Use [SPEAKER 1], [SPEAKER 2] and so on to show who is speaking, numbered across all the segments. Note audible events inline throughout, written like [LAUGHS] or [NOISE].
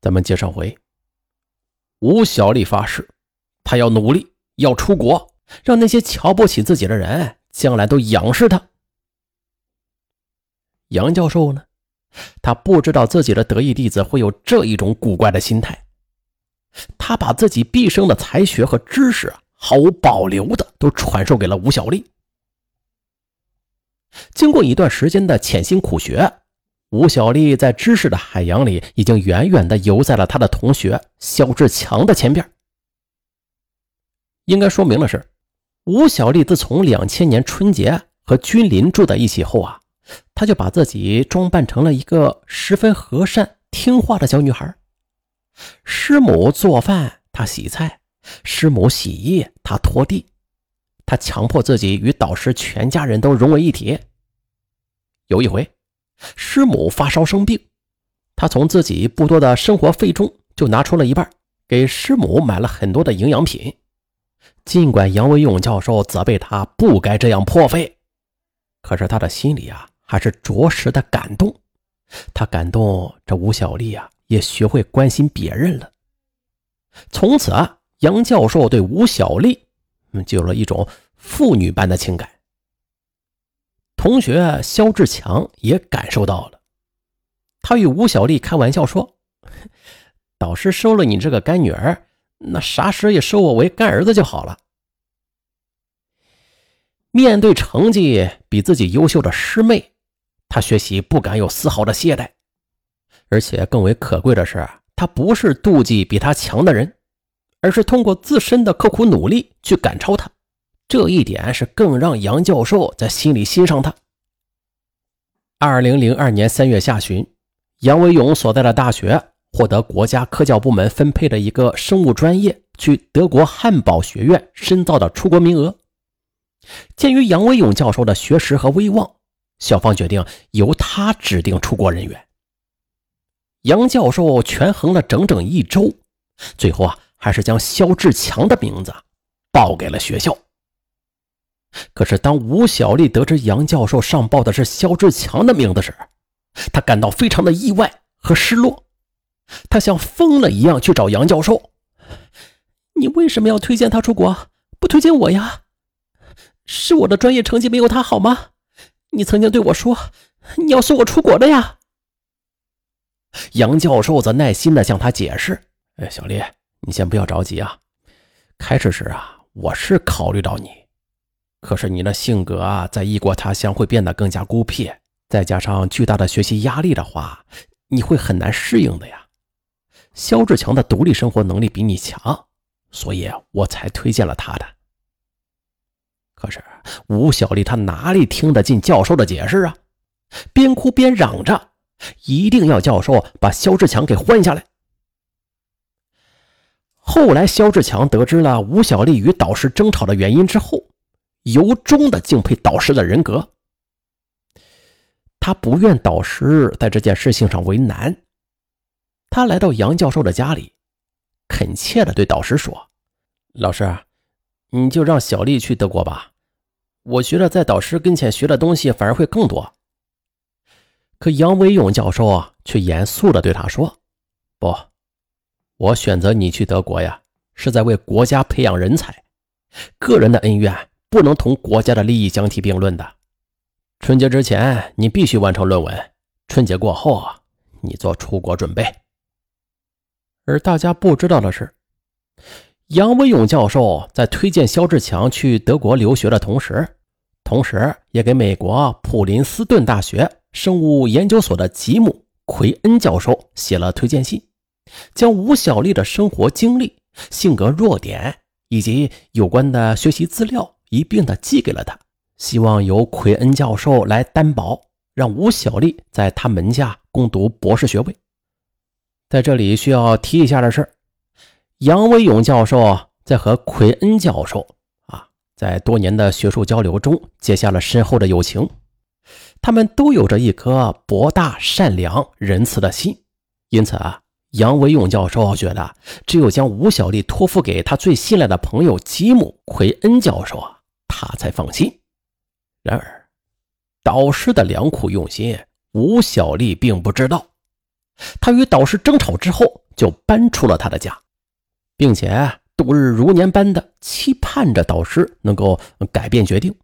[SPEAKER 1] 咱们接上回，吴小丽发誓，她要努力，要出国，让那些瞧不起自己的人将来都仰视她。杨教授呢，他不知道自己的得意弟子会有这一种古怪的心态，他把自己毕生的才学和知识毫无保留的都传授给了吴小丽。经过一段时间的潜心苦学。吴小丽在知识的海洋里，已经远远地游在了她的同学肖志强的前边。应该说明的是，吴小丽自从两千年春节和君临住在一起后啊，她就把自己装扮成了一个十分和善听话的小女孩。师母做饭，她洗菜；师母洗衣，她拖地。她强迫自己与导师全家人都融为一体。有一回。师母发烧生病，他从自己不多的生活费中就拿出了一半，给师母买了很多的营养品。尽管杨维勇教授责备他不该这样破费，可是他的心里啊还是着实的感动。他感动这吴小丽啊也学会关心别人了。从此啊，杨教授对吴小丽就有了一种父女般的情感。同学肖志强也感受到了，他与吴小丽开玩笑说：“ [LAUGHS] 导师收了你这个干女儿，那啥时也收我为干儿子就好了。”面对成绩比自己优秀的师妹，他学习不敢有丝毫的懈怠，而且更为可贵的是，他不是妒忌比他强的人，而是通过自身的刻苦努力去赶超他。这一点是更让杨教授在心里欣赏他。二零零二年三月下旬，杨维勇所在的大学获得国家科教部门分配的一个生物专业去德国汉堡学院深造的出国名额。鉴于杨维勇教授的学识和威望，校方决定由他指定出国人员。杨教授权衡了整整一周，最后啊，还是将肖志强的名字报给了学校。可是，当吴小丽得知杨教授上报的是肖志强的名字时，她感到非常的意外和失落。她像疯了一样去找杨教授：“你为什么要推荐他出国，不推荐我呀？是我的专业成绩没有他好吗？你曾经对我说，你要送我出国的呀。”杨教授则耐心地向他解释：“哎，小丽，你先不要着急啊。开始时啊，我是考虑到你。”可是你的性格啊，在异国他乡会变得更加孤僻，再加上巨大的学习压力的话，你会很难适应的呀。肖志强的独立生活能力比你强，所以我才推荐了他的。可是吴小丽她哪里听得进教授的解释啊？边哭边嚷着，一定要教授把肖志强给换下来。后来，肖志强得知了吴小丽与导师争吵的原因之后。由衷的敬佩导师的人格，他不愿导师在这件事情上为难。他来到杨教授的家里，恳切的对导师说：“老师，你就让小丽去德国吧，我觉得在导师跟前学的东西反而会更多。”可杨维勇教授啊，却严肃的对他说：“不，我选择你去德国呀，是在为国家培养人才，个人的恩怨。”不能同国家的利益相提并论的。春节之前你必须完成论文，春节过后你做出国准备。而大家不知道的是，杨文勇教授在推荐肖志强去德国留学的同时，同时也给美国普林斯顿大学生物研究所的吉姆·奎恩教授写了推荐信，将吴小丽的生活经历、性格弱点以及有关的学习资料。一并的寄给了他，希望由奎恩教授来担保，让吴小丽在他门下攻读博士学位。在这里需要提一下的是，杨维勇教授在和奎恩教授啊，在多年的学术交流中结下了深厚的友情，他们都有着一颗博大、善良、仁慈的心，因此啊。杨维勇教授觉得，只有将吴小丽托付给他最信赖的朋友吉姆·奎恩教授啊，他才放心。然而，导师的良苦用心，吴小丽并不知道。他与导师争吵之后，就搬出了他的家，并且度日如年般的期盼着导师能够改变决定。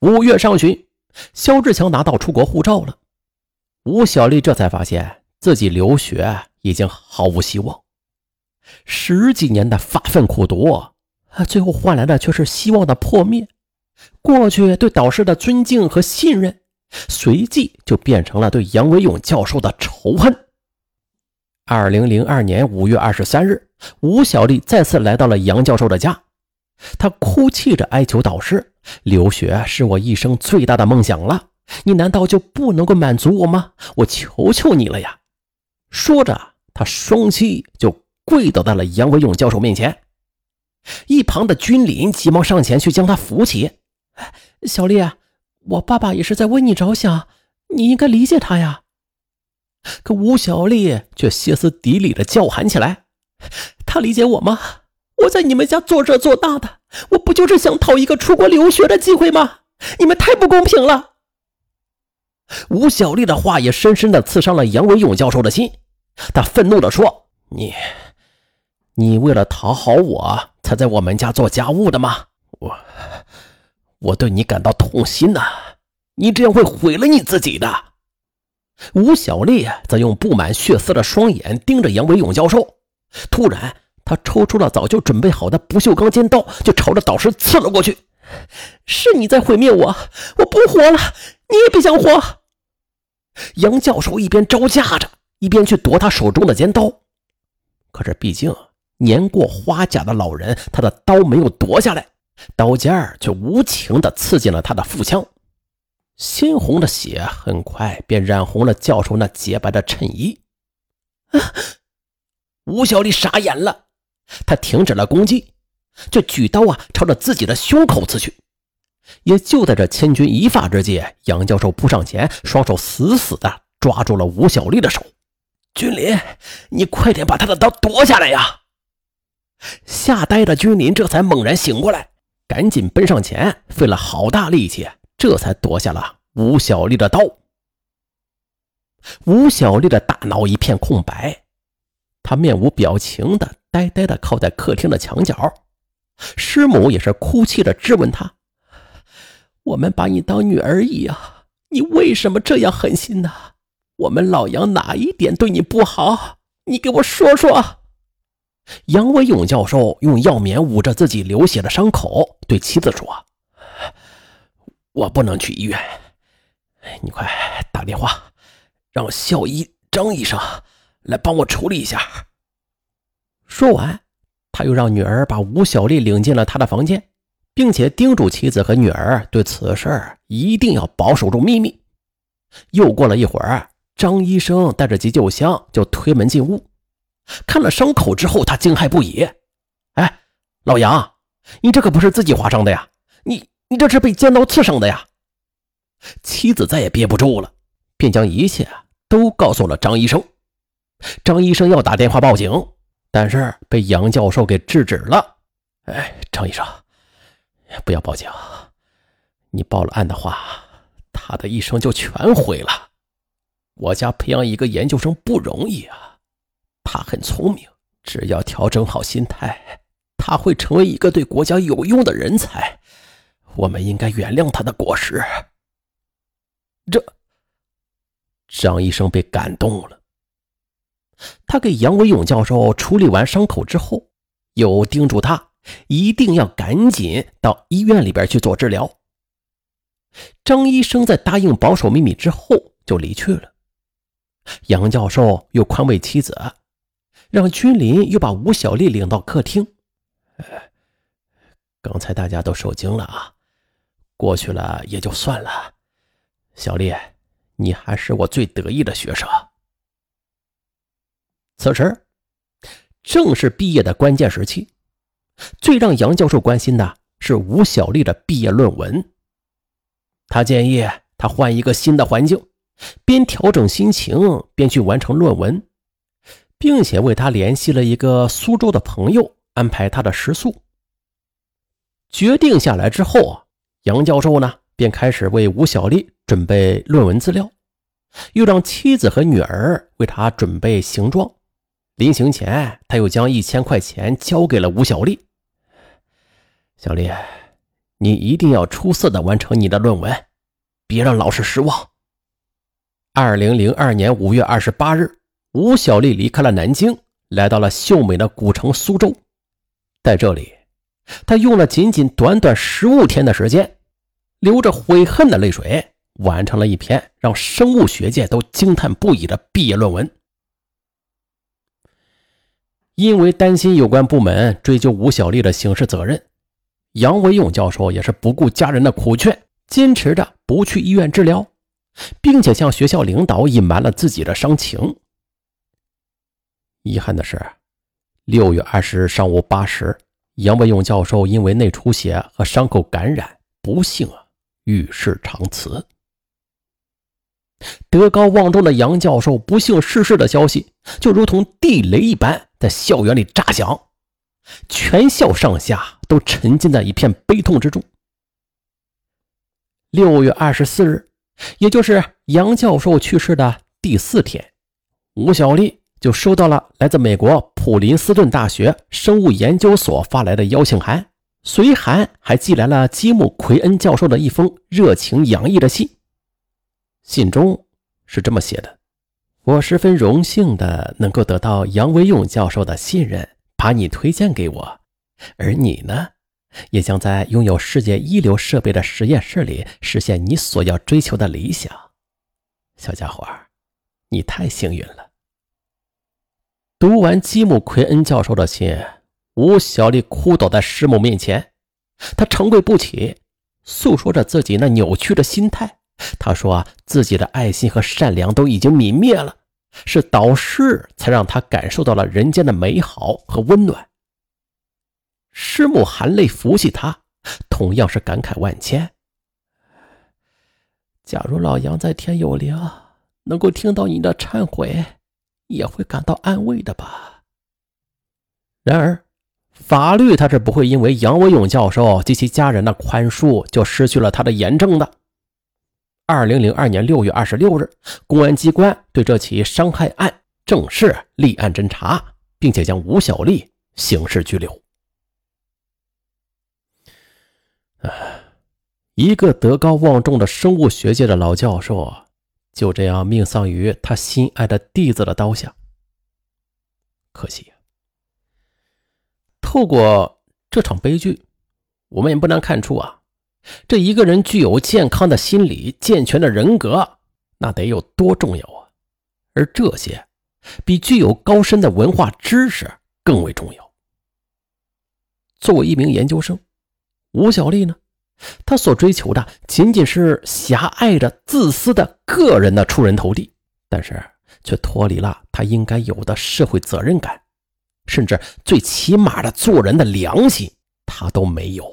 [SPEAKER 1] 五月上旬，肖志强拿到出国护照了，吴小丽这才发现自己留学已经毫无希望，十几年的发奋苦读，最后换来的却是希望的破灭。过去对导师的尊敬和信任，随即就变成了对杨维勇教授的仇恨。二零零二年五月二十三日，吴小丽再次来到了杨教授的家，她哭泣着哀求导师：“留学是我一生最大的梦想了，你难道就不能够满足我吗？我求求你了呀！”说着，她双膝就跪倒在了杨维勇教授面前。一旁的君临急忙上前去将他扶起。小丽，我爸爸也是在为你着想，你应该理解他呀。可吴小丽却歇斯底里的叫喊起来：“他理解我吗？我在你们家做这做那的，我不就是想讨一个出国留学的机会吗？你们太不公平了！”吴小丽的话也深深的刺伤了杨文勇教授的心，他愤怒的说：“你，你为了讨好我才在我们家做家务的吗？我。”我对你感到痛心呐！你这样会毁了你自己的。吴小丽则用布满血丝的双眼盯着杨伟勇教授，突然，他抽出了早就准备好的不锈钢尖刀，就朝着导师刺了过去。是你在毁灭我，我不活了，你也别想活！杨教授一边招架着，一边去夺他手中的尖刀。可是，毕竟年过花甲的老人，他的刀没有夺下来。刀尖儿却无情地刺进了他的腹腔，鲜红的血很快便染红了教授那洁白的衬衣。啊！吴小丽傻眼了，他停止了攻击，这举刀啊朝着自己的胸口刺去。也就在这千钧一发之际，杨教授扑上前，双手死死地抓住了吴小丽的手。君临，你快点把他的刀夺下来呀！吓呆的君临这才猛然醒过来。赶紧奔上前，费了好大力气，这才夺下了吴小丽的刀。吴小丽的大脑一片空白，她面无表情的呆呆的靠在客厅的墙角。师母也是哭泣的质问她：“我们把你当女儿一样，你为什么这样狠心呢？我们老杨哪一点对你不好？你给我说说。”杨维勇教授用药棉捂着自己流血的伤口，对妻子说：“我不能去医院，你快打电话让校医张医生来帮我处理一下。”说完，他又让女儿把吴小丽领进了他的房间，并且叮嘱妻子和女儿对此事一定要保守住秘密。又过了一会儿，张医生带着急救箱就推门进屋。看了伤口之后，他惊骇不已。哎，老杨，你这可不是自己划伤的呀？你你这是被尖刀刺伤的呀？妻子再也憋不住了，便将一切都告诉了张医生。张医生要打电话报警，但是被杨教授给制止了。哎，张医生，不要报警，你报了案的话，他的一生就全毁了。我家培养一个研究生不容易啊。他很聪明，只要调整好心态，他会成为一个对国家有用的人才。我们应该原谅他的过失。这，张医生被感动了。他给杨维勇教授处理完伤口之后，又叮嘱他一定要赶紧到医院里边去做治疗。张医生在答应保守秘密之后就离去了。杨教授又宽慰妻子。让君临又把吴小丽领到客厅。刚才大家都受惊了啊，过去了也就算了。小丽，你还是我最得意的学生。此时正是毕业的关键时期，最让杨教授关心的是吴小丽的毕业论文。他建议他换一个新的环境，边调整心情边去完成论文。并且为他联系了一个苏州的朋友，安排他的食宿。决定下来之后啊，杨教授呢便开始为吴小丽准备论文资料。又让妻子和女儿为他准备行装。临行前，他又将一千块钱交给了吴小丽。小丽，你一定要出色的完成你的论文，别让老师失望。二零零二年五月二十八日，吴小丽离开了南京，来到了秀美的古城苏州。在这里，她用了仅仅短短十五天的时间，流着悔恨的泪水，完成了一篇让生物学界都惊叹不已的毕业论文。因为担心有关部门追究吴小丽的刑事责任，杨维勇教授也是不顾家人的苦劝，坚持着不去医院治疗，并且向学校领导隐瞒了自己的伤情。遗憾的是，六月二十日上午八时，杨文勇教授因为内出血和伤口感染，不幸啊与世长辞。德高望重的杨教授不幸逝世的消息，就如同地雷一般。在校园里炸响，全校上下都沉浸在一片悲痛之中。六月二十四日，也就是杨教授去世的第四天，吴小丽就收到了来自美国普林斯顿大学生物研究所发来的邀请函，随函还寄来了基姆·奎恩教授的一封热情洋溢的信。信中是这么写的。我十分荣幸的能够得到杨维勇教授的信任，把你推荐给我，而你呢，也将在拥有世界一流设备的实验室里实现你所要追求的理想。小家伙，你太幸运了。读完基姆·奎恩教授的信，吴小丽哭倒在师母面前，她长跪不起，诉说着自己那扭曲的心态。她说自己的爱心和善良都已经泯灭了。是导师才让她感受到了人间的美好和温暖。师母含泪扶起他，同样是感慨万千。假如老杨在天有灵，能够听到你的忏悔，也会感到安慰的吧。然而，法律他是不会因为杨文勇教授及其家人的宽恕就失去了他的严正的。二零零二年六月二十六日，公安机关对这起伤害案正式立案侦查，并且将吴小丽刑事拘留。啊，一个德高望重的生物学界的老教授，就这样命丧于他心爱的弟子的刀下。可惜呀，透过这场悲剧，我们也不难看出啊。这一个人具有健康的心理、健全的人格，那得有多重要啊！而这些，比具有高深的文化知识更为重要。作为一名研究生，吴小丽呢，他所追求的仅仅是狭隘的、自私的个人的出人头地，但是却脱离了他应该有的社会责任感，甚至最起码的做人的良心，他都没有。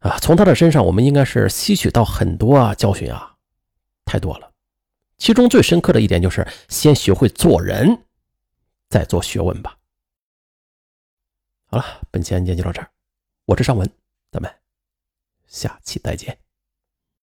[SPEAKER 1] 啊，从他的身上，我们应该是吸取到很多啊教训啊，太多了。其中最深刻的一点就是，先学会做人，再做学问吧。好了，本期案件就到这儿，我是尚文，咱们下期再见。